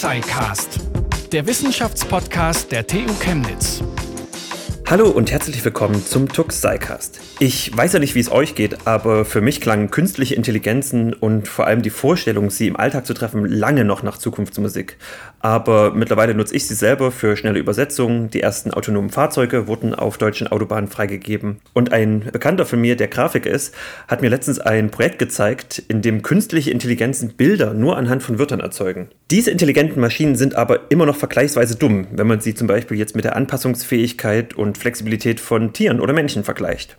TuxSciCast, der Wissenschaftspodcast der TU Chemnitz. Hallo und herzlich willkommen zum Tux SciCast. Ich weiß ja nicht, wie es euch geht, aber für mich klangen künstliche Intelligenzen und vor allem die Vorstellung, sie im Alltag zu treffen, lange noch nach Zukunftsmusik. Aber mittlerweile nutze ich sie selber für schnelle Übersetzungen. Die ersten autonomen Fahrzeuge wurden auf deutschen Autobahnen freigegeben. Und ein Bekannter von mir, der Grafik ist, hat mir letztens ein Projekt gezeigt, in dem künstliche Intelligenzen Bilder nur anhand von Wörtern erzeugen. Diese intelligenten Maschinen sind aber immer noch vergleichsweise dumm, wenn man sie zum Beispiel jetzt mit der Anpassungsfähigkeit und Flexibilität von Tieren oder Menschen vergleicht.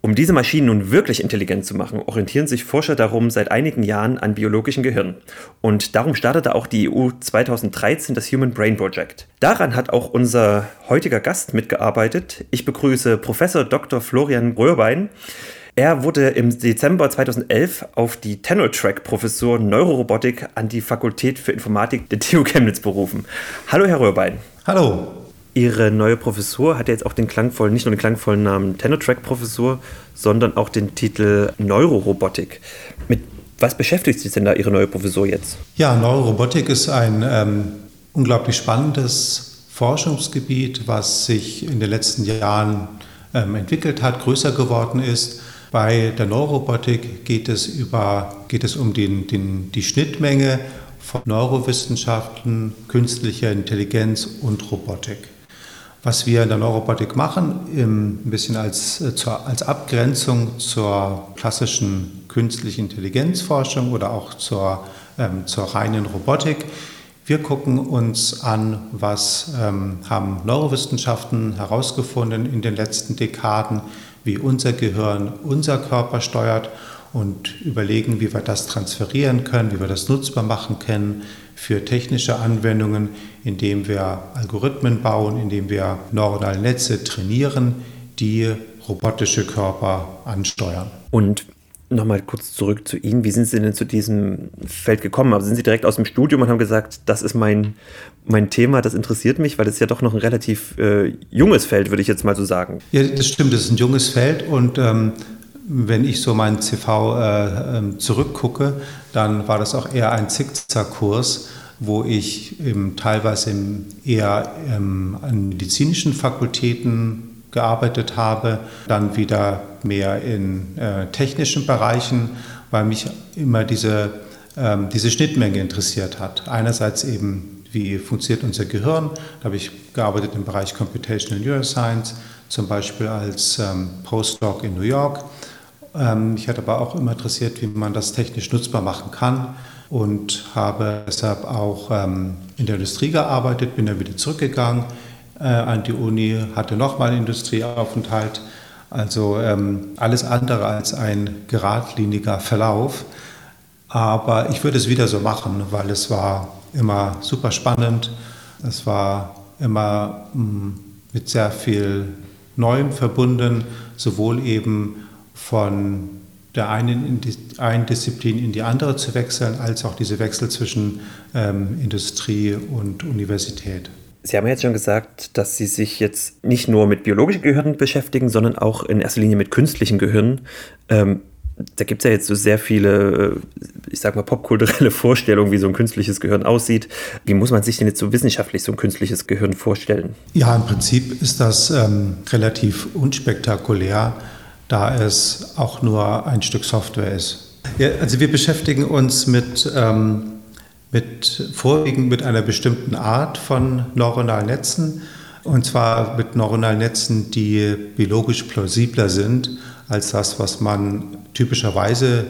Um diese Maschinen nun wirklich intelligent zu machen, orientieren sich Forscher darum seit einigen Jahren an biologischen Gehirnen. Und darum startete auch die EU 2013 das Human Brain Project. Daran hat auch unser heutiger Gast mitgearbeitet. Ich begrüße Professor Dr. Florian Röhrbein. Er wurde im Dezember 2011 auf die Tenor-Track-Professur Neurorobotik an die Fakultät für Informatik der TU Chemnitz berufen. Hallo, Herr Röhrbein. Hallo. Ihre neue Professur hat jetzt auch den klangvollen, nicht nur den klangvollen Namen Tenor-Track-Professur, sondern auch den Titel Neurorobotik. Mit was beschäftigt sich denn da Ihre neue Professur jetzt? Ja, Neurorobotik ist ein ähm, unglaublich spannendes Forschungsgebiet, was sich in den letzten Jahren ähm, entwickelt hat, größer geworden ist. Bei der Neurorobotik geht es, über, geht es um den, den, die Schnittmenge von Neurowissenschaften, künstlicher Intelligenz und Robotik. Was wir in der Neurobotik machen, ein bisschen als, äh, als Abgrenzung zur klassischen künstlichen Intelligenzforschung oder auch zur, ähm, zur reinen Robotik, wir gucken uns an, was ähm, haben Neurowissenschaften herausgefunden in den letzten Dekaden, wie unser Gehirn unser Körper steuert und überlegen, wie wir das transferieren können, wie wir das nutzbar machen können für technische Anwendungen, indem wir Algorithmen bauen, indem wir neuronale Netze trainieren, die robotische Körper ansteuern. Und nochmal kurz zurück zu Ihnen. Wie sind Sie denn zu diesem Feld gekommen? Also sind Sie direkt aus dem Studium und haben gesagt, das ist mein, mein Thema, das interessiert mich, weil es ja doch noch ein relativ äh, junges Feld, würde ich jetzt mal so sagen. Ja, das stimmt, es ist ein junges Feld und ähm, wenn ich so meinen CV äh, ähm, zurückgucke, dann war das auch eher ein Zickzackkurs, wo ich ähm, teilweise im, eher ähm, an medizinischen Fakultäten gearbeitet habe, dann wieder mehr in äh, technischen Bereichen, weil mich immer diese, ähm, diese Schnittmenge interessiert hat. Einerseits eben, wie funktioniert unser Gehirn, da habe ich gearbeitet im Bereich Computational Neuroscience, zum Beispiel als ähm, Postdoc in New York. Ähm, mich hat aber auch immer interessiert, wie man das technisch nutzbar machen kann und habe deshalb auch ähm, in der Industrie gearbeitet, bin dann wieder zurückgegangen äh, an die Uni, hatte nochmal einen Industrieaufenthalt. Also ähm, alles andere als ein geradliniger Verlauf. Aber ich würde es wieder so machen, weil es war immer super spannend. Es war immer mh, mm, mit sehr viel Neuem verbunden, sowohl eben von der einen, in die, einen Disziplin in die andere zu wechseln, als auch diese Wechsel zwischen ähm, Industrie und Universität. Sie haben jetzt schon gesagt, dass Sie sich jetzt nicht nur mit biologischen Gehirnen beschäftigen, sondern auch in erster Linie mit künstlichen Gehirnen. Ähm, da gibt es ja jetzt so sehr viele, äh, ich sag mal, popkulturelle Vorstellungen, wie so ein künstliches Gehirn aussieht. Wie muss man sich denn jetzt so wissenschaftlich so ein künstliches Gehirn vorstellen? Ja, im Prinzip ist das ähm, relativ unspektakulär da es auch nur ein Stück Software ist. Ja, also wir beschäftigen uns mit, ähm, mit vorwiegend mit einer bestimmten Art von neuronalen Netzen und zwar mit neuronalen Netzen, die biologisch plausibler sind als das, was man typischerweise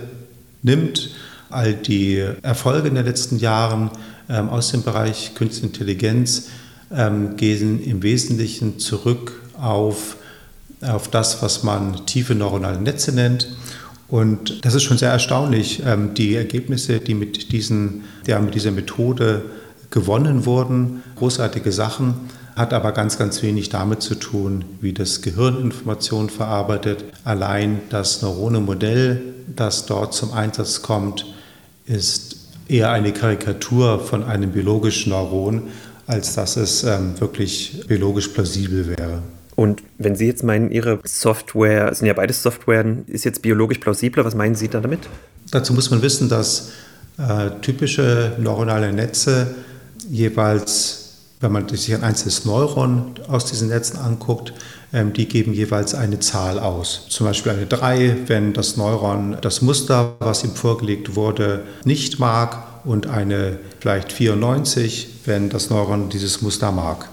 nimmt. All die Erfolge in den letzten Jahren ähm, aus dem Bereich Künstliche Intelligenz ähm, gehen im Wesentlichen zurück auf auf das, was man tiefe neuronale Netze nennt. Und das ist schon sehr erstaunlich, ähm, die Ergebnisse, die mit, diesen, ja, mit dieser Methode gewonnen wurden. Großartige Sachen, hat aber ganz, ganz wenig damit zu tun, wie das Gehirn Informationen verarbeitet. Allein das Neuronenmodell, das dort zum Einsatz kommt, ist eher eine Karikatur von einem biologischen Neuron, als dass es ähm, wirklich biologisch plausibel wäre. Und wenn Sie jetzt meinen, Ihre Software, es sind ja beides Softwaren, ist jetzt biologisch plausibler, was meinen Sie da damit? Dazu muss man wissen, dass äh, typische neuronale Netze jeweils wenn man sich ein einzelnes Neuron aus diesen Netzen anguckt, ähm, die geben jeweils eine Zahl aus. Zum Beispiel eine 3, wenn das Neuron das Muster, was ihm vorgelegt wurde, nicht mag und eine vielleicht 94, wenn das Neuron dieses Muster mag.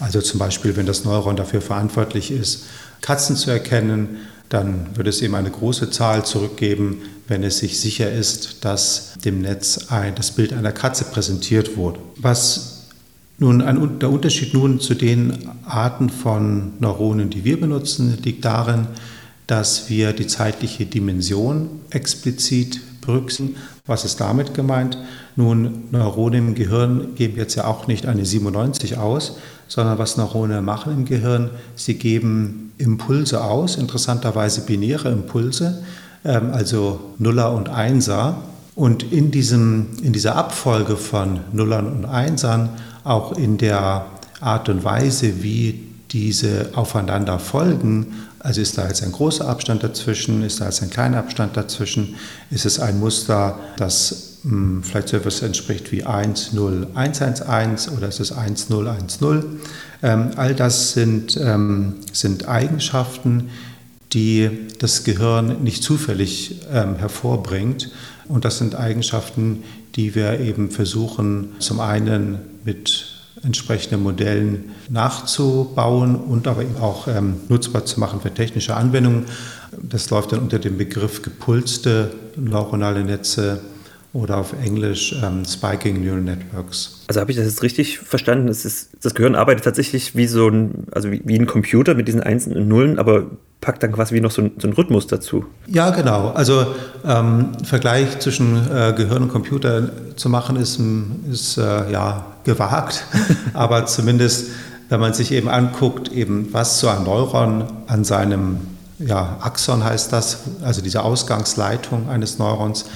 Also zum Beispiel, wenn das Neuron dafür verantwortlich ist, Katzen zu erkennen, dann würde es eben eine große Zahl zurückgeben, wenn es sich sicher ist, dass dem Netz ein, das Bild einer Katze präsentiert wurde. Was nun, ein, der Unterschied nun zu den Arten von Neuronen, die wir benutzen, liegt darin, dass wir die zeitliche Dimension explizit berücksichtigen. Was ist damit gemeint? Nun, Neurone im Gehirn geben jetzt ja auch nicht eine 97 aus, sondern was Neurone machen im Gehirn, sie geben Impulse aus, interessanterweise binäre Impulse, ähm, also Nuller und Einser. Und in, diesem, in dieser Abfolge von Nullern und Einsern auch in der Art und Weise, wie diese aufeinander folgen, also ist da jetzt ein großer Abstand dazwischen, ist da jetzt ein kleiner Abstand dazwischen, ist es ein Muster, das mh, hm, vielleicht so etwas entspricht wie 1, 0, 1, 1, 1 oder ist es 1, 0, 1, 0. Ähm, all das sind, ähm, sind Eigenschaften, die das Gehirn nicht zufällig ähm, hervorbringt. Und das sind Eigenschaften, die wir eben versuchen, zum einen mit entsprechenden Modellen nachzubauen und aber eben auch ähm, nutzbar zu machen für technische Anwendungen. Das läuft dann unter dem Begriff gepulste neuronale Netze oder auf Englisch ähm, Spiking Neural Networks. Also habe ich das jetzt richtig verstanden? Das, ist, das Gehirn arbeitet tatsächlich wie so ein, also wie, wie ein Computer mit diesen Einsen und Nullen, aber packt dann quasi wie noch so ein, so ein Rhythmus dazu. Ja, genau. Also ähm, Vergleich zwischen äh, Gehirn und Computer zu machen ist, ist äh, ja gewagt, aber zumindest wenn man sich eben anguckt, eben was so ein Neuron an seinem ja, Axon heißt das, also diese Ausgangsleitung eines Neurons,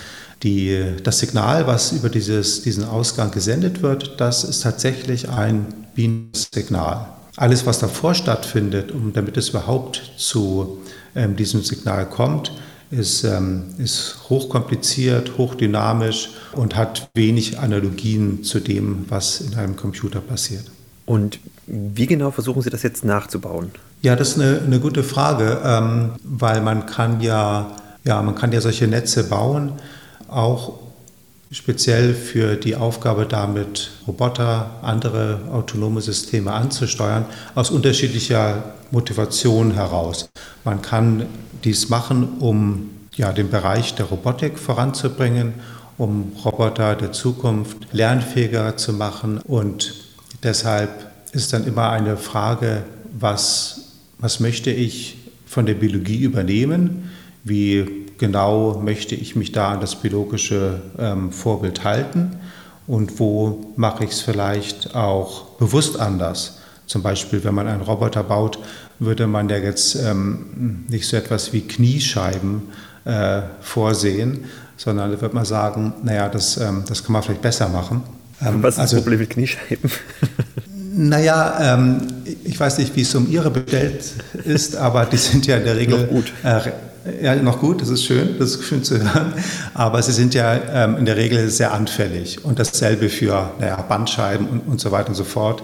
die, das Signal, was über dieses, diesen Ausgang gesendet wird, das ist tatsächlich ein Bienensignal. Alles, was davor stattfindet, um, damit es überhaupt zu ähm, diesem Signal kommt, ist, ähm, ist hochkompliziert, hochdynamisch und hat wenig Analogien zu dem, was in einem Computer passiert. Und wie genau versuchen Sie das jetzt nachzubauen? Ja, das ist eine, eine gute Frage, ähm, weil man kann ja, ja, man kann ja solche Netze bauen, auch speziell für die Aufgabe damit, Roboter, andere autonome Systeme anzusteuern, aus unterschiedlicher Motivation heraus. Man kann dies machen, um ja, den Bereich der Robotik voranzubringen, um Roboter der Zukunft lernfähiger zu machen. Und deshalb ist dann immer eine Frage, was, was möchte ich von der Biologie übernehmen? Wie genau möchte ich mich da an das biologische ähm, Vorbild halten und wo mache ich es vielleicht auch bewusst anders. Zum Beispiel, wenn man einen Roboter baut, würde man ja jetzt ähm, nicht so etwas wie Kniescheiben äh, vorsehen, sondern da würde man sagen, naja, das, ähm, das kann man vielleicht besser machen. Ähm, Was ist also, das Problem mit Kniescheiben? Naja, ähm, ich weiß nicht, wie es um Ihre bestellt ist, aber die sind ja in der Regel äh, ja, noch gut, das ist schön, das ist schön zu hören. Aber sie sind ja ähm, in der Regel sehr anfällig. Und dasselbe für naja, Bandscheiben und, und so weiter und so fort.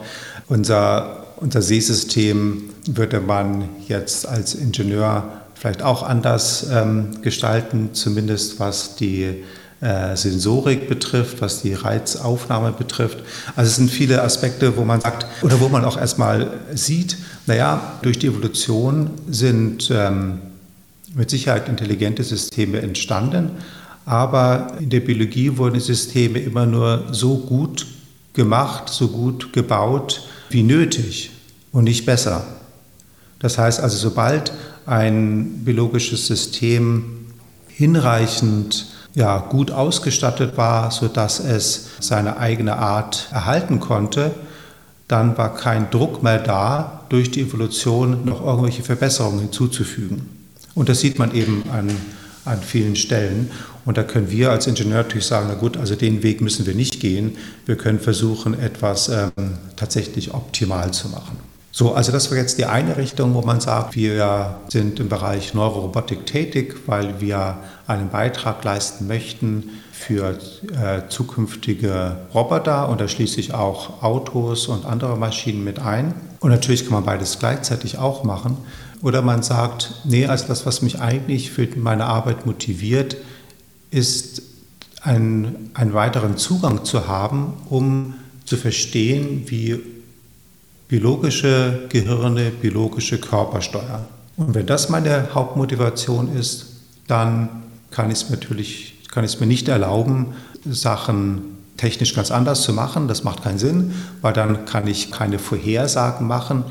Unser, unser Sehsystem würde man jetzt als Ingenieur vielleicht auch anders ähm, gestalten, zumindest was die äh, Sensorik betrifft, was die Reizaufnahme betrifft. Also es sind viele Aspekte, wo man sagt, oder wo man auch erstmal sieht, naja, durch die Evolution sind ähm, mit Sicherheit intelligente Systeme entstanden, aber in der Biologie wurden die Systeme immer nur so gut gemacht, so gut gebaut wie nötig und nicht besser. Das heißt also, sobald ein biologisches System hinreichend ja, gut ausgestattet war, sodass es seine eigene Art erhalten konnte, dann war kein Druck mehr da, durch die Evolution noch irgendwelche Verbesserungen hinzuzufügen. Und das sieht man eben an, an vielen Stellen. Und da können wir als Ingenieur natürlich sagen, na gut, also den Weg müssen wir nicht gehen. Wir können versuchen, etwas ähm, tatsächlich optimal zu machen. So, also das war jetzt die eine Richtung, wo man sagt, wir sind im Bereich Neurorobotik tätig, weil wir einen Beitrag leisten möchten für äh, zukünftige Roboter und da schließe ich auch Autos und andere Maschinen mit ein. Und natürlich kann man beides gleichzeitig auch machen. Oder man sagt, nee, also das, was mich eigentlich für meine Arbeit motiviert, ist einen, einen weiteren Zugang zu haben, um zu verstehen, wie biologische Gehirne, biologische Körper steuern. Und wenn das meine Hauptmotivation ist, dann kann ich es natürlich kann ich es mir nicht erlauben, Sachen technisch ganz anders zu machen. Das macht keinen Sinn, weil dann kann ich keine Vorhersagen machen,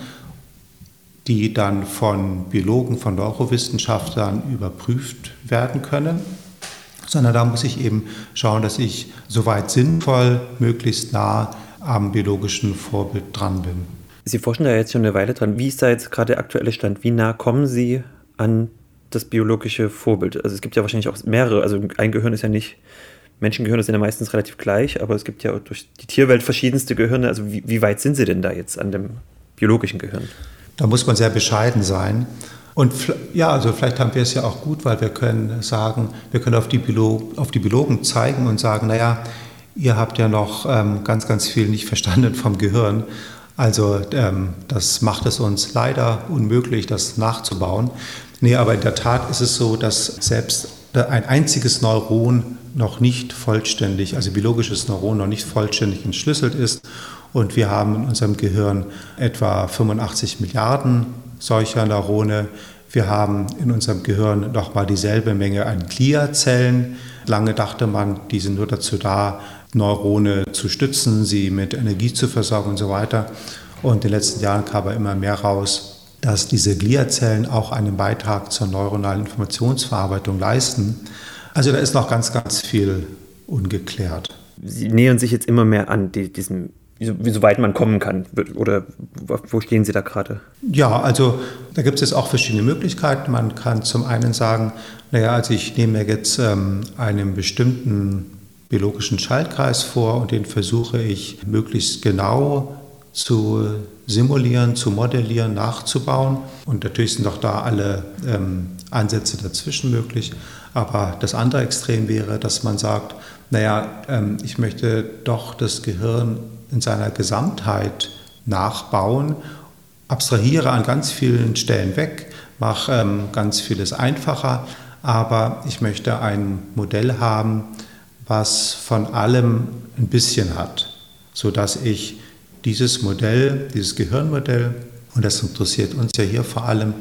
die dann von Biologen, von Neurowissenschaftlern überprüft werden können, sondern da muss ich eben schauen, dass ich soweit sinnvoll möglichst nah am biologischen Vorbild dran bin. Sie forschen da jetzt schon eine Weile dran. Wie ist da jetzt gerade der aktuelle Stand? Wie nah kommen Sie an das biologische Vorbild? Also es gibt ja wahrscheinlich auch mehrere. Also ein Gehirn ist ja nicht, Menschengehirne sind ja meistens relativ gleich, aber es gibt ja durch die Tierwelt verschiedenste Gehirne. Also wie, wie weit sind Sie denn da jetzt an dem biologischen Gehirn? Da muss man sehr bescheiden sein. Und ja, also vielleicht haben wir es ja auch gut, weil wir können sagen, wir können auf die, Biolo auf die Biologen zeigen und sagen, naja, ihr habt ja noch ähm, ganz, ganz viel nicht verstanden vom Gehirn. Also ähm, das macht es uns leider unmöglich, das nachzubauen. Nee, aber in der Tat ist es so, dass selbst ein einziges Neuron noch nicht vollständig, also biologisches Neuron noch nicht vollständig entschlüsselt ist. Und wir haben in unserem Gehirn etwa 85 Milliarden solcher Neurone. Wir haben in unserem Gehirn nochmal dieselbe Menge an Gliazellen. Lange dachte man, die sind nur dazu da, Neurone zu stützen, sie mit Energie zu versorgen und so weiter. Und in den letzten Jahren kam aber immer mehr raus, dass diese Gliazellen auch einen Beitrag zur neuronalen Informationsverarbeitung leisten. Also da ist noch ganz, ganz viel ungeklärt. Sie nähern sich jetzt immer mehr an die, diesem, wie so weit man kommen kann. Oder wo stehen Sie da gerade? Ja, also da gibt es auch verschiedene Möglichkeiten. Man kann zum einen sagen, naja, also ich nehme mir jetzt ähm, einen bestimmten biologischen Schaltkreis vor und den versuche ich möglichst genau zu simulieren, zu modellieren, nachzubauen. Und natürlich sind auch da alle ähm, Ansätze dazwischen möglich. Aber das andere Extrem wäre, dass man sagt, naja, ähm, ich möchte doch das Gehirn in seiner Gesamtheit nachbauen, abstrahiere an ganz vielen Stellen weg, mache ähm, ganz vieles einfacher, aber ich möchte ein Modell haben, was von allem ein bisschen hat, sodass ich dieses Modell, dieses Gehirnmodell, und das interessiert uns ja hier vor allem,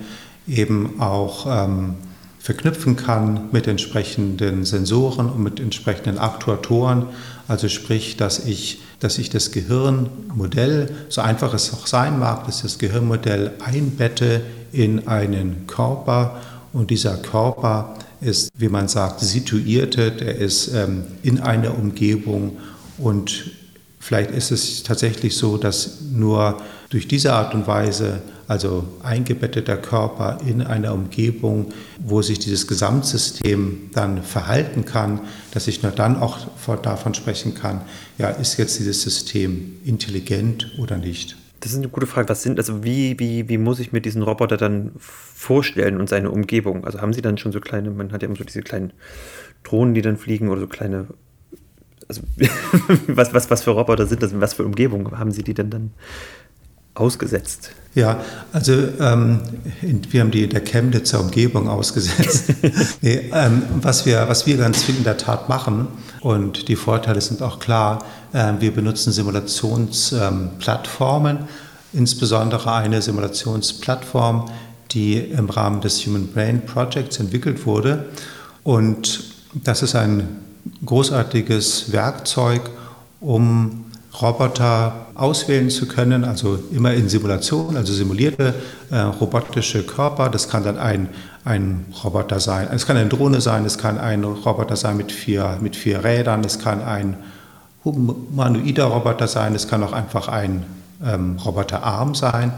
eben auch ähm, verknüpfen kann mit entsprechenden Sensoren und mit entsprechenden Aktuatoren. Also sprich, dass ich, dass ich das Gehirnmodell, so einfach es auch sein mag, dass das Gehirnmodell einbette in einen Körper. Und dieser Körper ist, wie man sagt, situierte, der ist ähm, in einer Umgebung. Und vielleicht ist es tatsächlich so, dass nur durch diese Art und Weise, also eingebetteter Körper in einer Umgebung, wo sich dieses Gesamtsystem dann verhalten kann, dass ich nur dann auch davon sprechen kann, ja, ist jetzt dieses System intelligent oder nicht. Das ist eine gute Frage. Was sind, also wie, wie, wie muss ich mir diesen Roboter dann vorstellen und seine Umgebung? Also haben Sie dann schon so kleine, man hat ja immer so diese kleinen Drohnen, die dann fliegen oder so kleine, also was, was, was für Roboter sind das? Was für Umgebung haben Sie die denn dann ausgesetzt? Ja, also ähm, wir haben die der Chemnitzer Umgebung ausgesetzt. nee, ähm, was, wir, was wir ganz viel in der Tat machen, und die Vorteile sind auch klar, äh, wir benutzen Simulationsplattformen, ähm, insbesondere eine Simulationsplattform, die im Rahmen des Human Brain Projects entwickelt wurde. Und das ist ein großartiges Werkzeug, um Roboter auswählen zu können, also immer in Simulation, also simulierte äh, robotische Körper. Das kann dann ein, ein Roboter sein, es kann eine Drohne sein, es kann ein Roboter sein mit vier, mit vier Rädern, es kann ein humanoider Roboter sein, es kann auch einfach ein ähm, Roboterarm sein.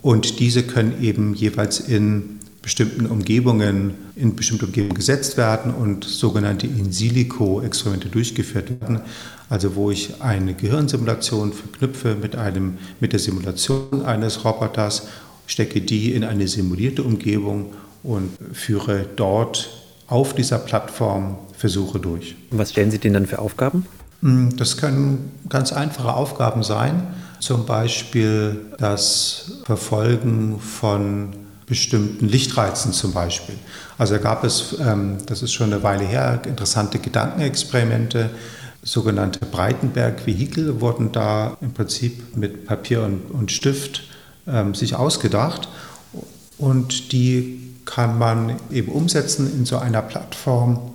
Und diese können eben jeweils in bestimmten Umgebungen in bestimmte Umgebungen gesetzt werden und sogenannte In-Silico-Experimente durchgeführt werden. Also wo ich eine Gehirnsimulation verknüpfe mit, einem, mit der Simulation eines Roboters, stecke die in eine simulierte Umgebung und führe dort auf dieser Plattform Versuche durch. Was stellen Sie denen dann für Aufgaben? Hm, das können ganz einfache Aufgaben sein, zum Beispiel das Verfolgen von bestimmten Lichtreizen zum Beispiel. Also da gab es, ähm, das ist schon eine Weile her, interessante Gedankenexperimente, sogenannte Breitenberg-Vehikel wurden da im Prinzip mit Papier und, und Stift ähm, sich ausgedacht und die kann man eben umsetzen in so einer Plattform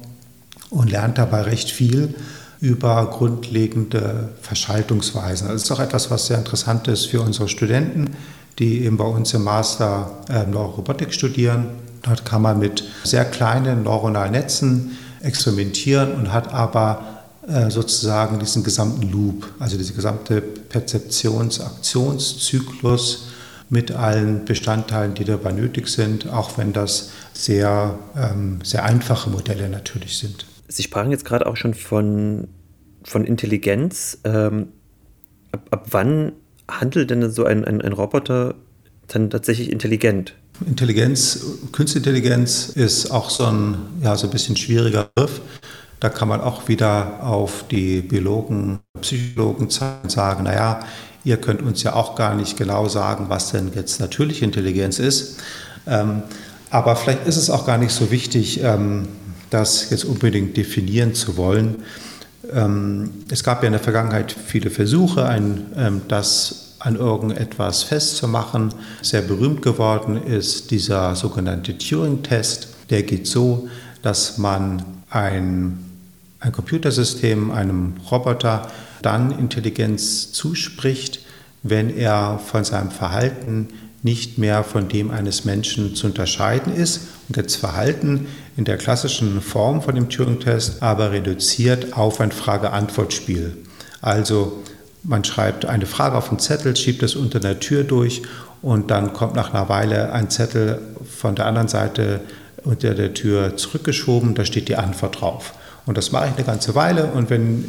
und lernt dabei recht viel über grundlegende Verschaltungsweisen. Das ist auch etwas, was sehr interessant ist für unsere Studenten, die eben bei uns im Master äh, Neurorobotik studieren. Dort kann man mit sehr kleinen neuronalen Netzen experimentieren und hat aber sozusagen diesen gesamten Loop, also diese gesamte Perzeptions-Aktionszyklus mit allen Bestandteilen, die dabei nötig sind, auch wenn das sehr, ähm, sehr einfache Modelle natürlich sind. Sie sprachen jetzt gerade auch schon von, von Intelligenz. Ähm, ab, ab wann handelt denn so ein, ein, ein Roboter dann tatsächlich intelligent? Intelligenz, Künstliche Intelligenz ist auch so ein, ja, so ein bisschen schwieriger Begriff. Da kann man auch wieder auf die Biologen, Psychologen sagen, naja, ihr könnt uns ja auch gar nicht genau sagen, was denn jetzt natürliche Intelligenz ist. Ähm, aber vielleicht ist es auch gar nicht so wichtig, ähm, das jetzt unbedingt definieren zu wollen. Ähm, es gab ja in der Vergangenheit viele Versuche, ein, ähm, das an irgendetwas festzumachen. Sehr berühmt geworden ist dieser sogenannte Turing-Test. Der geht so, dass man ein, ein Computersystem, einem Roboter, dann Intelligenz zuspricht, wenn er von seinem Verhalten nicht mehr von dem eines Menschen zu unterscheiden ist und das Verhalten in der klassischen Form von dem Turing-Test aber reduziert auf ein Frage-Antwort-Spiel. Also man schreibt eine Frage auf einen Zettel, schiebt es unter der Tür durch und dann kommt nach einer Weile ein Zettel von der anderen Seite unter der Tür zurückgeschoben, da steht die Antwort drauf. Und das mache ich eine ganze Weile und wenn,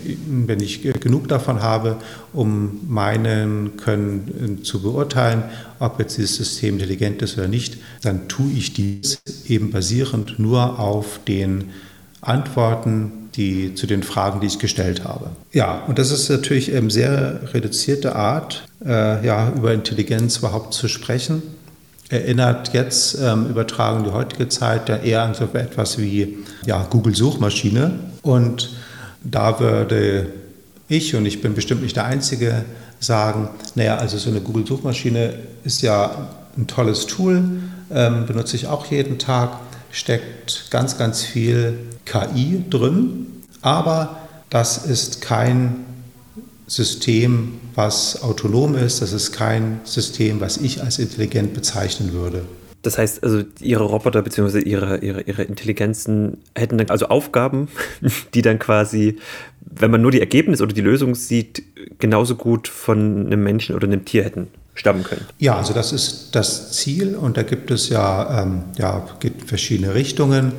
wenn ich genug davon habe, um meinen Können äh, zu beurteilen, ob jetzt dieses System intelligent ist oder nicht, dann tue ich dies eben basierend nur auf den Antworten, die zu den Fragen, die ich gestellt habe. Ja, und das ist natürlich eine sehr reduzierte Art, äh, ja, über Intelligenz überhaupt zu sprechen erinnert jetzt ähm, übertragen die heutige Zeit ja eher an so etwas wie ja, Google-Suchmaschine. Und da würde ich, und ich bin bestimmt nicht der Einzige, sagen, naja, also so eine Google-Suchmaschine ist ja ein tolles Tool, ähm, benutze ich auch jeden Tag, steckt ganz, ganz viel KI drin, aber das ist kein System, was autonom ist. Das ist kein System, was ich als intelligent bezeichnen würde. Das heißt, also Ihre Roboter bzw. Ihre, ihre, ihre Intelligenzen hätten dann also Aufgaben, die dann quasi, wenn man nur die Ergebnisse oder die Lösung sieht, genauso gut von einem Menschen oder einem Tier hätten stammen können. Ja, also das ist das Ziel und da gibt es ja, ähm, ja gibt verschiedene Richtungen.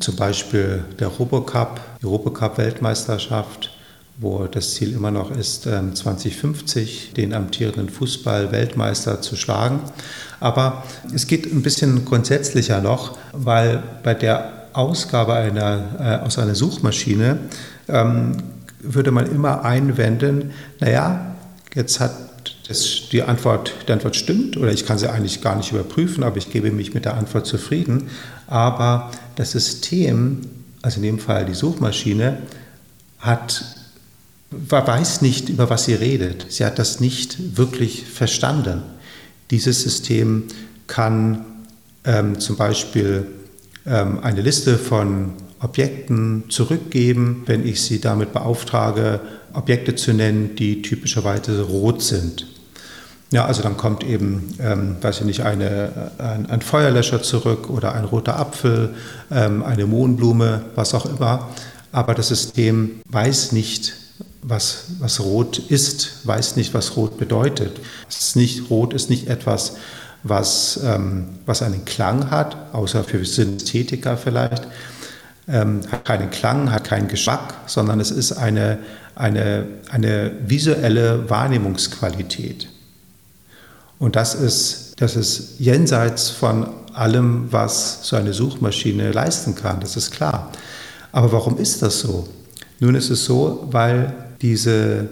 Zum Beispiel der Robocup, die Robocup-Weltmeisterschaft wo das Ziel immer noch ist, 2050 ähm, den amtierenden Fußball-Weltmeister zu schlagen. Aber es geht ein bisschen grundsätzlicher noch, weil bei der Ausgabe einer, äh, aus einer Suchmaschine ähm, würde man immer einwenden, naja, jetzt hat das, die, Antwort, die Antwort stimmt oder ich kann sie eigentlich gar nicht überprüfen, aber ich gebe mich mit der Antwort zufrieden. Aber das System, also in dem Fall die Suchmaschine, hat weiß nicht, über was sie redet. Sie hat das nicht wirklich verstanden. Dieses System kann ähm, zum Beispiel ähm, eine Liste von Objekten zurückgeben, wenn ich sie damit beauftrage, Objekte zu nennen, die typischerweise rot sind. Ja, also dann kommt eben, ähm, weiß ich nicht, eine, ein, ein, Feuerlöscher zurück oder ein roter Apfel, ähm, eine Mohnblume, was auch immer. Aber das System weiß nicht, was, was rot ist, weiß nicht, was rot bedeutet. Es ist nicht, rot ist nicht etwas, was, ähm, was einen Klang hat, außer für Synästhetiker vielleicht, ähm, hat keinen Klang, hat keinen Geschmack, sondern es ist eine, eine, eine visuelle Wahrnehmungsqualität. Und das ist, das ist jenseits von allem, was so eine Suchmaschine leisten kann, das ist klar. Aber warum ist das so? Nun ist es so, weil diese,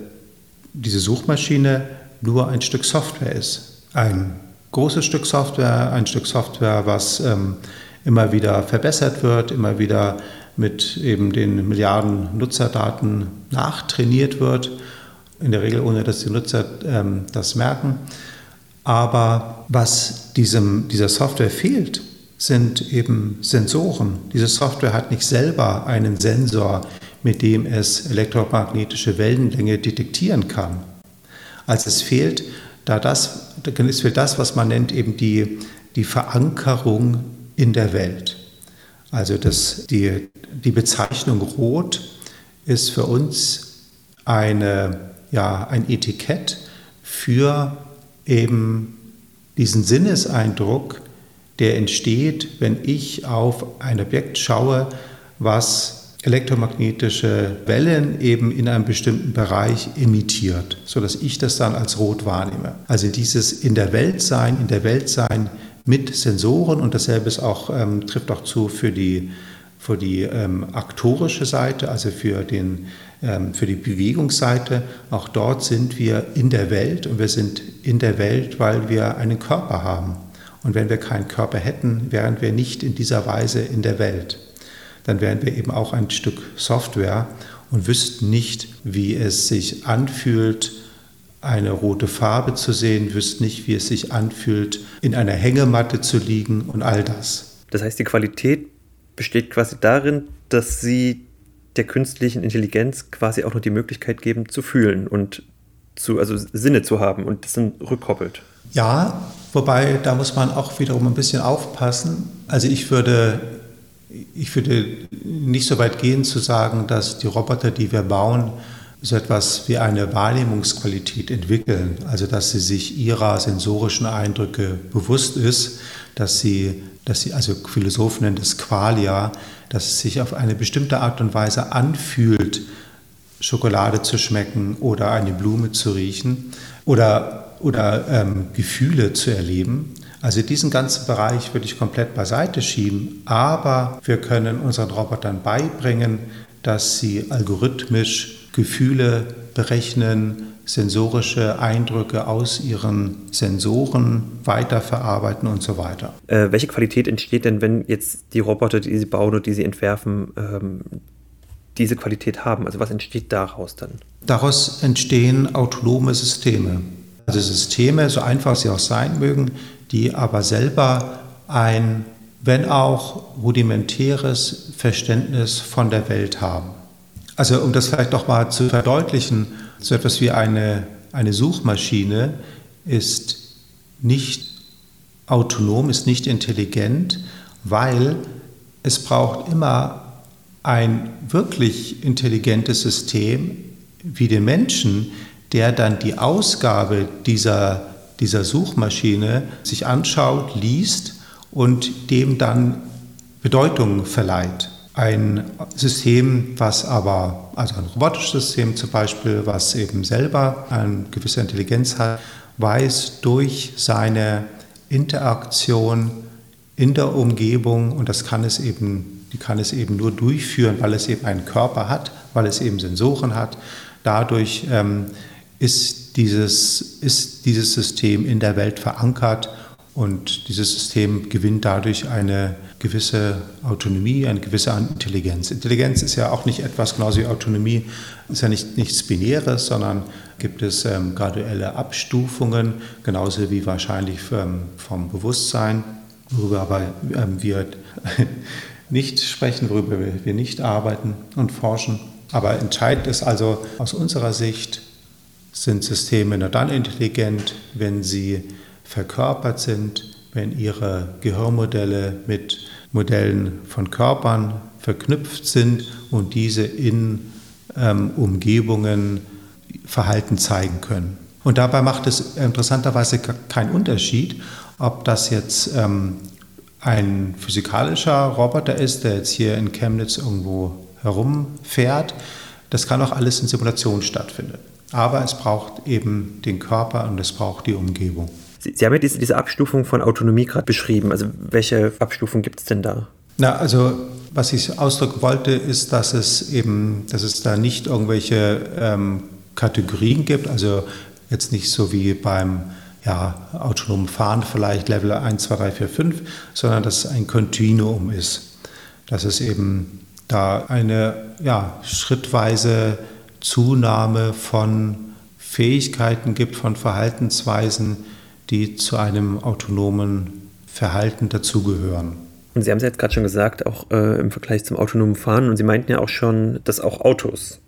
diese Suchmaschine nur ein Stück Software ist. Ein großes Stück Software, ein Stück Software, was ähm, immer wieder verbessert wird, immer wieder mit eben den Milliarden Nutzerdaten nachtrainiert wird, in der Regel ohne dass die Nutzer ähm, das merken. Aber was diesem, dieser Software fehlt, sind eben Sensoren. Diese Software hat nicht selber einen Sensor, mit dem es elektromagnetische Wellenlänge detektieren kann. Also es fehlt da das, es fehlt das, was man nennt eben die, die Verankerung in der Welt. Also das, die, die Bezeichnung Rot ist für uns eine, ja, ein Etikett für eben diesen Sinneseindruck, der entsteht, wenn ich auf ein Objekt schaue, was elektromagnetische Wellen eben in einem bestimmten Bereich emittiert, sodass ich das dann als rot wahrnehme. Also dieses in der Welt sein, in der Welt sein mit Sensoren und dasselbe ist auch, ähm, trifft auch zu für die, für die ähm, aktorische Seite, also für, den, ähm, für die Bewegungsseite. Auch dort sind wir in der Welt und wir sind in der Welt, weil wir einen Körper haben. Und wenn wir keinen Körper hätten, wären wir nicht in dieser Weise in der Welt dann wären wir eben auch ein Stück Software und wüssten nicht, wie es sich anfühlt, eine rote Farbe zu sehen, wüssten nicht, wie es sich anfühlt, in einer Hängematte zu liegen und all das. Das heißt, die Qualität besteht quasi darin, dass sie der künstlichen Intelligenz quasi auch noch die Möglichkeit geben, zu fühlen und zu, also Sinne zu haben und das dann rückkoppelt. Ja, wobei da muss man auch wiederum ein bisschen aufpassen. Also ich würde ich würde nicht so weit gehen zu sagen, dass die Roboter, die wir bauen, so etwas wie eine Wahrnehmungsqualität entwickeln, also dass sie sich ihrer sensorischen Eindrücke bewusst ist, dass sie, dass sie also Philosophen nennen das Qualia, dass es sich auf eine bestimmte Art und Weise anfühlt, Schokolade zu schmecken oder eine Blume zu riechen oder, oder ähm, Gefühle zu erleben. Also diesen ganzen Bereich würde ich komplett beiseite schieben, aber wir können unseren Robotern beibringen, dass sie algorithmisch Gefühle berechnen, sensorische Eindrücke aus ihren Sensoren weiterverarbeiten und so weiter. Äh, welche Qualität entsteht denn, wenn jetzt die Roboter, die sie bauen und die sie entwerfen, ähm, diese Qualität haben? Also was entsteht daraus dann? Daraus entstehen autonome Systeme. Also Systeme, so einfach sie auch sein mögen, die aber selber ein, wenn auch rudimentäres Verständnis von der Welt haben. Also um das vielleicht doch mal zu verdeutlichen, so etwas wie eine, eine Suchmaschine ist nicht autonom, ist nicht intelligent, weil es braucht immer ein wirklich intelligentes System wie den Menschen, der dann die Ausgabe dieser dieser Suchmaschine sich anschaut, liest und dem dann Bedeutung verleiht. Ein System, was aber, also ein robotisches System zum Beispiel, was eben selber eine gewisse Intelligenz hat, weiß durch seine Interaktion in der Umgebung, und das kann es eben, die kann es eben nur durchführen, weil es eben einen Körper hat, weil es eben Sensoren hat. Dadurch ähm, ist dieses, ist dieses System in der Welt verankert und dieses System gewinnt dadurch eine gewisse Autonomie, eine gewisse Intelligenz. Intelligenz ist ja auch nicht etwas, genauso wie Autonomie, ist ja nicht nichts Binäres, sondern gibt es ähm, graduelle Abstufungen, genauso wie wahrscheinlich ähm, vom Bewusstsein, worüber aber ähm, wir nicht sprechen, worüber wir nicht arbeiten und forschen. Aber entscheidend ist also aus unserer Sicht, sind Systeme nur dann intelligent, wenn sie verkörpert sind, wenn ihre Gehirnmodelle mit Modellen von Körpern verknüpft sind und diese in ähm, Umgebungen Verhalten zeigen können. Und dabei macht es interessanterweise keinen Unterschied, Ob das jetzt ähm, ein physikalischer Roboter ist, der jetzt hier in Chemnitz irgendwo herumfährt, das kann auch alles in Simulation stattfinden. Aber es braucht eben den Körper und es braucht die Umgebung. Sie, Sie haben ja diese, diese Abstufung von Autonomie gerade beschrieben. Also welche Abstufung gibt es denn da? Na, also was ich ausdrücken wollte, ist, dass es eben, dass es da nicht irgendwelche ähm, Kategorien gibt, also jetzt nicht so wie beim ja, autonomen Fahren vielleicht Level 1, 2, 3, 4, 5, sondern dass es ein Kontinuum ist. Dass es eben da eine ja, schrittweise Zunahme von Fähigkeiten gibt, von Verhaltensweisen, die zu einem autonomen Verhalten dazugehören. Und Sie haben es jetzt gerade schon gesagt, auch äh, im Vergleich zum autonomen Fahren, und Sie meinten ja auch schon, dass auch Autos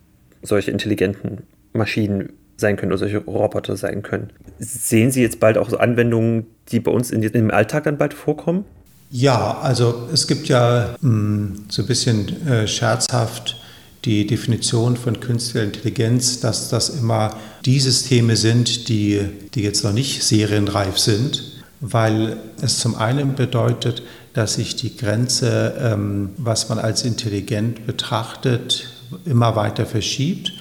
solche intelligenten Maschinen sein können oder solche Roboter sein können. Sehen Sie jetzt bald auch so Anwendungen, die bei uns in, im Alltag dann bald vorkommen? Ja, also es gibt ja mh, hm, so ein bisschen äh, scherzhaft die Definition von künstlicher Intelligenz, dass das immer die Systeme sind, die, die jetzt noch nicht serienreif sind, weil es zum einen bedeutet, dass sich die Grenze, ähm, was man als intelligent betrachtet, immer weiter verschiebt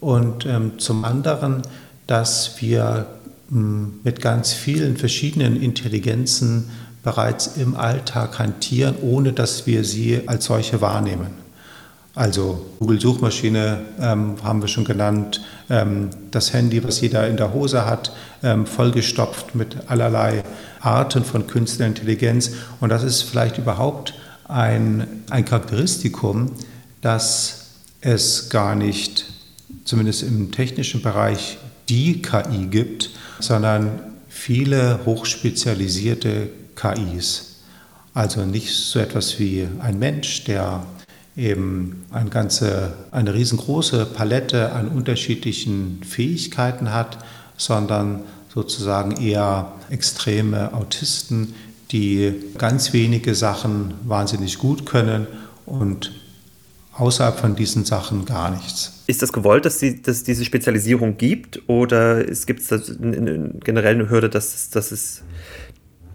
und ähm, zum anderen, dass wir ähm, mit ganz vielen verschiedenen Intelligenzen bereits im Alltag hantieren, ohne dass wir sie als solche wahrnehmen. Also Google-Suchmaschine ähm, haben wir schon genannt, ähm, das Handy, was jeder in der Hose hat, ähm, vollgestopft mit allerlei Arten von künstlicher Intelligenz. Und das ist vielleicht überhaupt ein, ein Charakteristikum, dass es gar nicht, zumindest im technischen Bereich, die KI gibt, sondern viele hochspezialisierte KIs. Also nicht so etwas wie ein Mensch, der eben eine ganze, eine riesengroße Palette an unterschiedlichen Fähigkeiten hat, sondern sozusagen eher extreme Autisten, die ganz wenige Sachen wahnsinnig gut können und außerhalb von diesen Sachen gar nichts. Ist das gewollt, dass, die, dass es diese Spezialisierung gibt oder gibt es generell eine Hürde, dass, dass es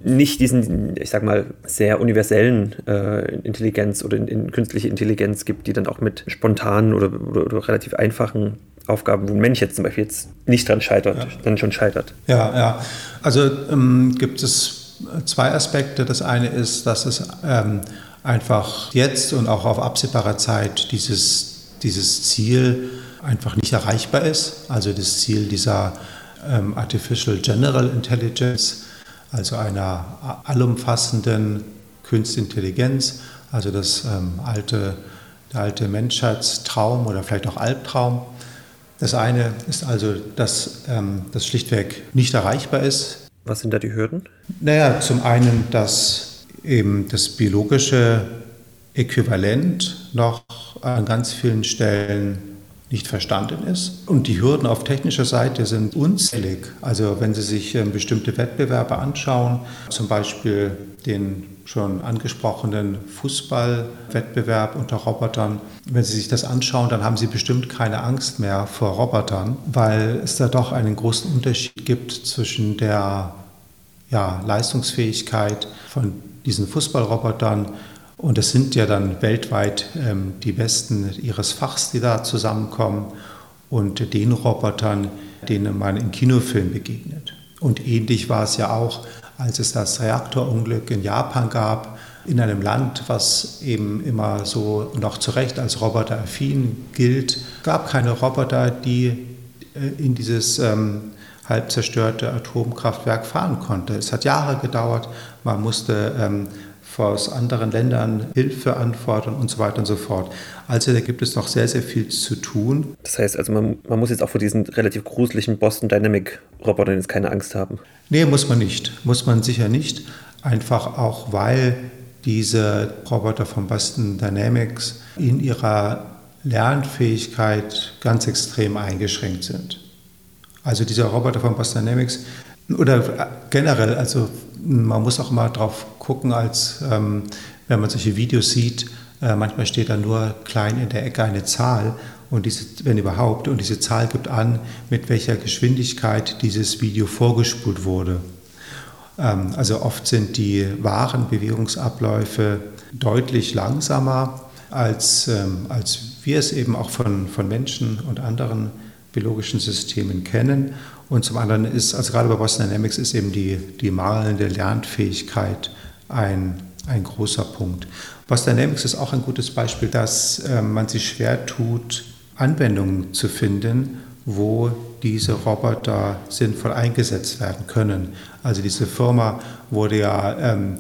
nicht diesen, ich sag mal, sehr universellen äh, Intelligenz oder in, in, künstliche Intelligenz gibt, die dann auch mit spontanen oder, oder, oder, relativ einfachen Aufgaben, wo ein Mensch jetzt zum Beispiel jetzt nicht dran scheitert, ja. dann schon scheitert. Ja, ja. Also ähm, gibt es zwei Aspekte. Das eine ist, dass es ähm, einfach jetzt und auch auf absehbarer Zeit dieses, dieses Ziel einfach nicht erreichbar ist. Also das Ziel dieser ähm, Artificial General Intelligence also einer allumfassenden Kunstintelligenz, also das ähm, alte, der alte Menschheitstraum oder vielleicht auch Albtraum. Das eine ist also, dass ähm, das schlichtweg nicht erreichbar ist. Was sind da die Hürden? Naja, zum einen, dass eben das biologische Äquivalent noch an ganz vielen Stellen nicht verstanden ist. Und die Hürden auf technischer Seite sind unzählig. Also wenn Sie sich ähm, bestimmte Wettbewerbe anschauen, zum Beispiel den schon angesprochenen Fußballwettbewerb unter Robotern. Wenn Sie sich das anschauen, dann haben Sie bestimmt keine Angst mehr vor Robotern, weil es da doch einen großen Unterschied gibt zwischen der ja, Leistungsfähigkeit von diesen Fußballrobotern und es sind ja dann weltweit ähm, die Besten ihres Fachs, die da zusammenkommen und den Robotern, denen man im Kinofilm begegnet. Und ähnlich war es ja auch, als es das Reaktorunglück in Japan gab, in einem Land, was eben immer so noch zu Recht als roboteraffin gilt, gab keine Roboter, die äh, in dieses ähm, halb zerstörte Atomkraftwerk fahren konnte. Es hat Jahre gedauert, man musste ähm, aus anderen Ländern Hilfe anfordern und so weiter und so fort. Also da gibt es noch sehr, sehr viel zu tun. Das heißt also, man, man muss jetzt auch vor diesen relativ gruseligen Boston Dynamic Robotern jetzt keine Angst haben. Nee, muss man nicht. Muss man sicher nicht. Einfach auch, weil diese Roboter von Boston Dynamics in ihrer Lernfähigkeit ganz extrem eingeschränkt sind. Also dieser Roboter von Boston Dynamics oder generell, also man muss auch mal drauf gucken, als ähm, wenn man solche Videos sieht, äh, manchmal steht da nur klein in der Ecke eine Zahl und diese, wenn überhaupt, und diese Zahl gibt an, mit welcher Geschwindigkeit dieses Video vorgespult wurde. Ähm, also oft sind die wahren Bewegungsabläufe deutlich langsamer, als, ähm, als wir es eben auch von, von Menschen und anderen biologischen Systemen kennen. Und zum anderen ist, also gerade bei Boston Dynamics ist eben die, die mangelnde Lernfähigkeit ein, ein großer Punkt. Boston Dynamics ist auch ein gutes Beispiel, dass äh, man sich schwer tut, Anwendungen zu finden, wo diese Roboter sinnvoll eingesetzt werden können. Also diese Firma wurde ja, ähm,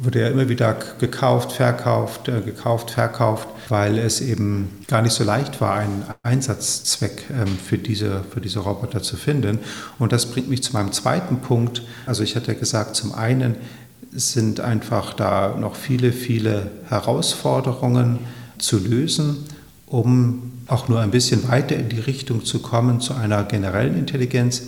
wurde ja immer wieder gekauft, verkauft, äh, gekauft, verkauft, weil es eben gar nicht so leicht war, einen Einsatzzweck ähm, für, diese, für diese Roboter zu finden. Und das bringt mich zu meinem zweiten Punkt. Also ich hatte gesagt, zum einen sind einfach da noch viele, viele Herausforderungen zu lösen, um auch nur ein bisschen weiter in die Richtung zu kommen zu einer generellen Intelligenz.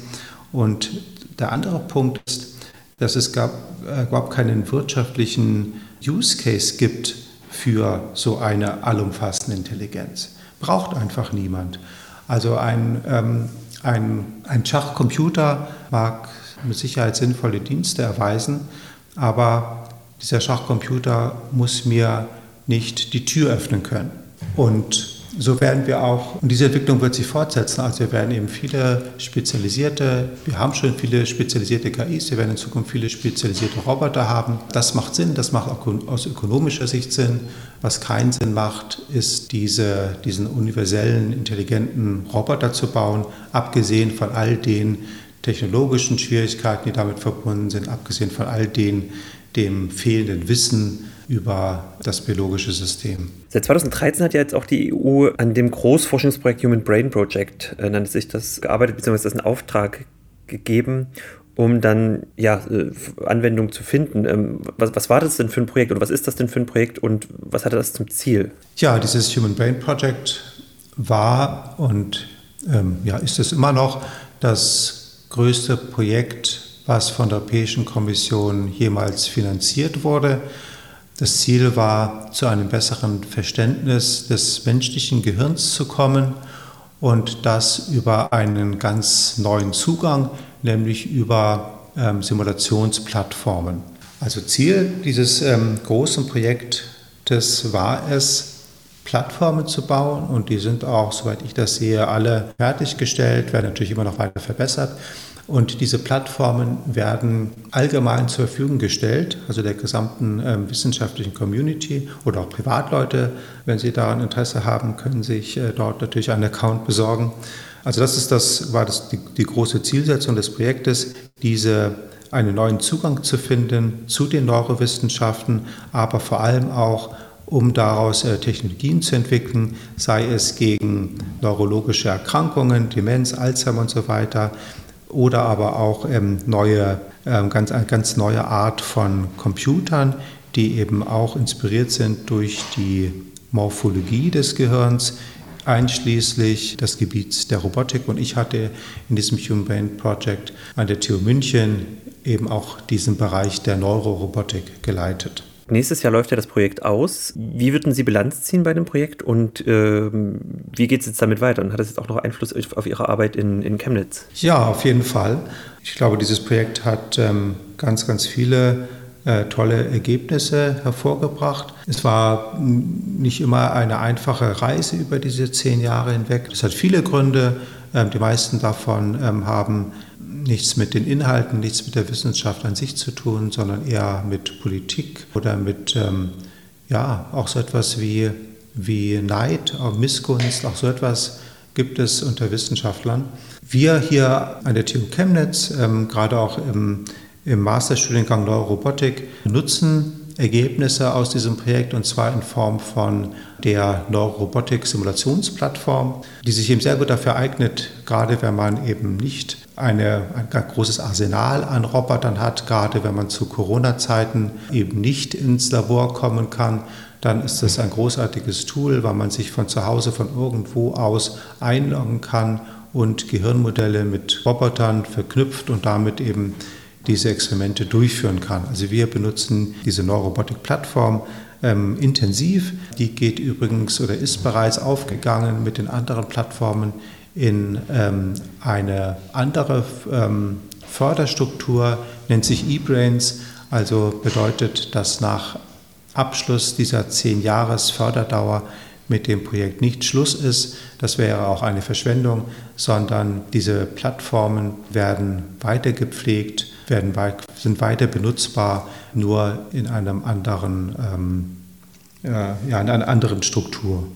Und der andere Punkt ist, dass es gab, äh, überhaupt keinen wirtschaftlichen Use Case gibt für so eine allumfassende Intelligenz. Braucht einfach niemand. Also ein, ähm, ein, ein Schachcomputer mag mit Sicherheit sinnvolle Dienste erweisen, aber dieser Schachcomputer muss mir nicht die Tür öffnen können. Und so werden wir auch, und diese Entwicklung wird sich fortsetzen, also wir werden eben viele spezialisierte, wir haben schon viele spezialisierte KIs, wir werden in Zukunft viele spezialisierte Roboter haben. Das macht Sinn, das macht auch aus ökonomischer Sicht Sinn. Was keinen Sinn macht, ist diese, diesen universellen, intelligenten Roboter zu bauen, abgesehen von all den technologischen Schwierigkeiten, die damit verbunden sind, abgesehen von all den, dem fehlenden Wissen, über das biologische System. Seit 2013 hat ja jetzt auch die EU an dem Großforschungsprojekt Human Brain Project, äh, nannte sich das, gearbeitet, beziehungsweise das einen Auftrag gegeben, um dann ja, äh, Anwendungen zu finden. Ähm, was, was, war das denn für ein Projekt oder was ist das denn für ein Projekt und was hatte das zum Ziel? Ja, dieses Human Brain Project war und ähm, ja, ist es immer noch das größte Projekt, was von der Europäischen Kommission jemals finanziert wurde. Das Ziel war, zu einem besseren Verständnis des menschlichen Gehirns zu kommen und das über einen ganz neuen Zugang, nämlich über ähm, Simulationsplattformen. Also Ziel dieses ähm, großen Projektes war es, Plattformen zu bauen und die sind auch, soweit ich das sehe, alle fertiggestellt, werden natürlich immer noch weiter verbessert. Und diese Plattformen werden allgemein zur Verfügung gestellt, also der gesamten äh, wissenschaftlichen Community oder auch Privatleute, wenn sie daran Interesse haben, können sich äh, dort natürlich einen Account besorgen. Also das ist das, war das die, die große Zielsetzung des Projektes, diese einen neuen Zugang zu finden zu den Neurowissenschaften, aber vor allem auch um daraus äh, Technologien zu entwickeln, sei es gegen neurologische Erkrankungen, Demenz, Alzheimer und so weiter, oder aber auch ähm, neue, ähm, ganz, eine ganz neue Art von Computern, die eben auch inspiriert sind durch die Morphologie des Gehirns, einschließlich des Gebiets der Robotik. Und ich hatte in diesem Human Brain Project an der TU München eben auch diesen Bereich der Neurorobotik geleitet. Nächstes Jahr läuft ja das Projekt aus. Wie würden Sie Bilanz ziehen bei dem Projekt und ähm, wie geht es jetzt damit weiter? Und hat das jetzt auch noch Einfluss auf Ihre Arbeit in, in Chemnitz? Ja, auf jeden Fall. Ich glaube, dieses Projekt hat ähm, ganz, ganz viele äh, tolle Ergebnisse hervorgebracht. Es war nicht immer eine einfache Reise über diese zehn Jahre hinweg. Es hat viele Gründe. Ähm, die meisten davon ähm, haben nichts mit den Inhalten, nichts mit der Wissenschaft an sich zu tun, sondern eher mit Politik oder mit, ähm, ja, auch so etwas wie, wie Neid, auch Missgunst, auch so etwas gibt es unter Wissenschaftlern. Wir hier an der TU Chemnitz, ähm, gerade auch im, im Masterstudiengang Neurorobotik, nutzen Ergebnisse aus diesem Projekt und zwar in Form von der Neurorobotik-Simulationsplattform, die sich eben sehr gut dafür eignet, gerade wenn man eben nicht eine, ein großes Arsenal an Robotern hat, gerade wenn man zu Corona-Zeiten eben nicht ins Labor kommen kann, dann ist das ein großartiges Tool, weil man sich von zu Hause, von irgendwo aus einloggen kann und Gehirnmodelle mit Robotern verknüpft und damit eben diese Experimente durchführen kann. Also wir benutzen diese Neurorobotik-Plattform ähm, intensiv. Die geht übrigens oder ist bereits aufgegangen mit den anderen Plattformen in ähm, eine andere ähm, Förderstruktur, nennt sich eBrains, also bedeutet, dass nach Abschluss dieser zehn Jahres Förderdauer mit dem Projekt nicht Schluss ist. Das wäre auch eine Verschwendung, sondern diese Plattformen werden weiter gepflegt, werden, sind weiter benutzbar, nur in einem anderen, ähm, äh, ja, in einer anderen Struktur.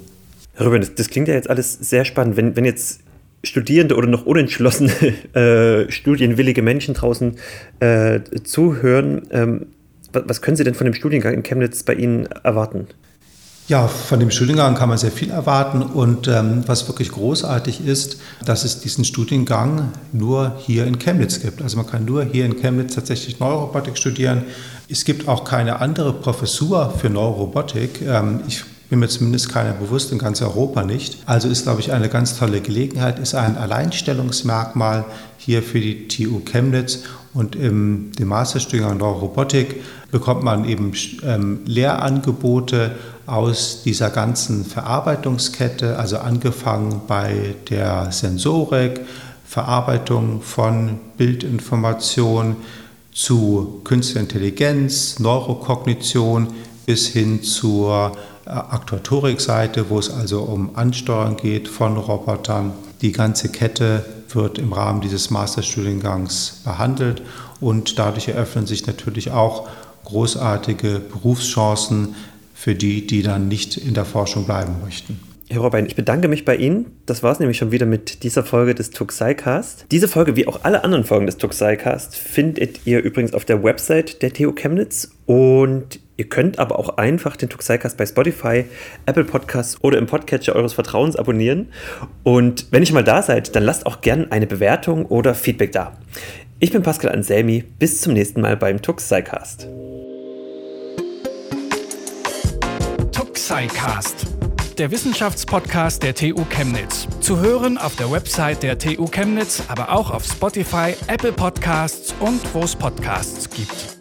Herr Rüben, das, das, klingt ja jetzt alles sehr spannend. Wenn, wenn jetzt Studierende oder noch unentschlossene äh, studienwillige Menschen draußen äh, zuhören, ähm, was können Sie denn von dem Studiengang in Chemnitz bei Ihnen erwarten? Ja, von dem Studiengang kann man sehr viel erwarten und ähm, was wirklich großartig ist, dass es diesen Studiengang nur hier in Chemnitz gibt. Also man kann nur hier in Chemnitz tatsächlich Neurobotik studieren. Es gibt auch keine andere Professur für Neurobotik. Ähm, ich bin mir zumindest keiner bewusst, in ganz Europa nicht. Also ist, glaube ich, eine ganz tolle Gelegenheit, ist ein Alleinstellungsmerkmal hier für die TU Chemnitz und im dem Masterstudiengang Neurobotik bekommt man eben ähm, Lehrangebote aus dieser ganzen Verarbeitungskette, also angefangen bei der Sensorik, Verarbeitung von Bildinformation zu künstlicher Intelligenz, Neurokognition bis hin zur Aktuatorikseite, wo es also um Ansteuern geht von Robotern. Die ganze Kette wird im Rahmen dieses Masterstudiengangs behandelt und dadurch eröffnen sich natürlich auch großartige Berufschancen für die, die dann nicht in der Forschung bleiben möchten. Herr Robin, ich bedanke mich bei Ihnen. Das war es nämlich schon wieder mit dieser Folge des Tuxicast. Diese Folge, wie auch alle anderen Folgen des Tuxicast, findet ihr übrigens auf der Website der TU Chemnitz. Und ihr könnt aber auch einfach den Tuxicast bei Spotify, Apple Podcasts oder im Podcatcher eures Vertrauens abonnieren. Und wenn ihr mal da seid, dann lasst auch gerne eine Bewertung oder Feedback da. Ich bin Pascal Anselmi. Bis zum nächsten Mal beim Tuxicast. SciCast, der Wissenschaftspodcast der TU Chemnitz. Zu hören auf der Website der TU Chemnitz, aber auch auf Spotify, Apple Podcasts und wo es Podcasts gibt.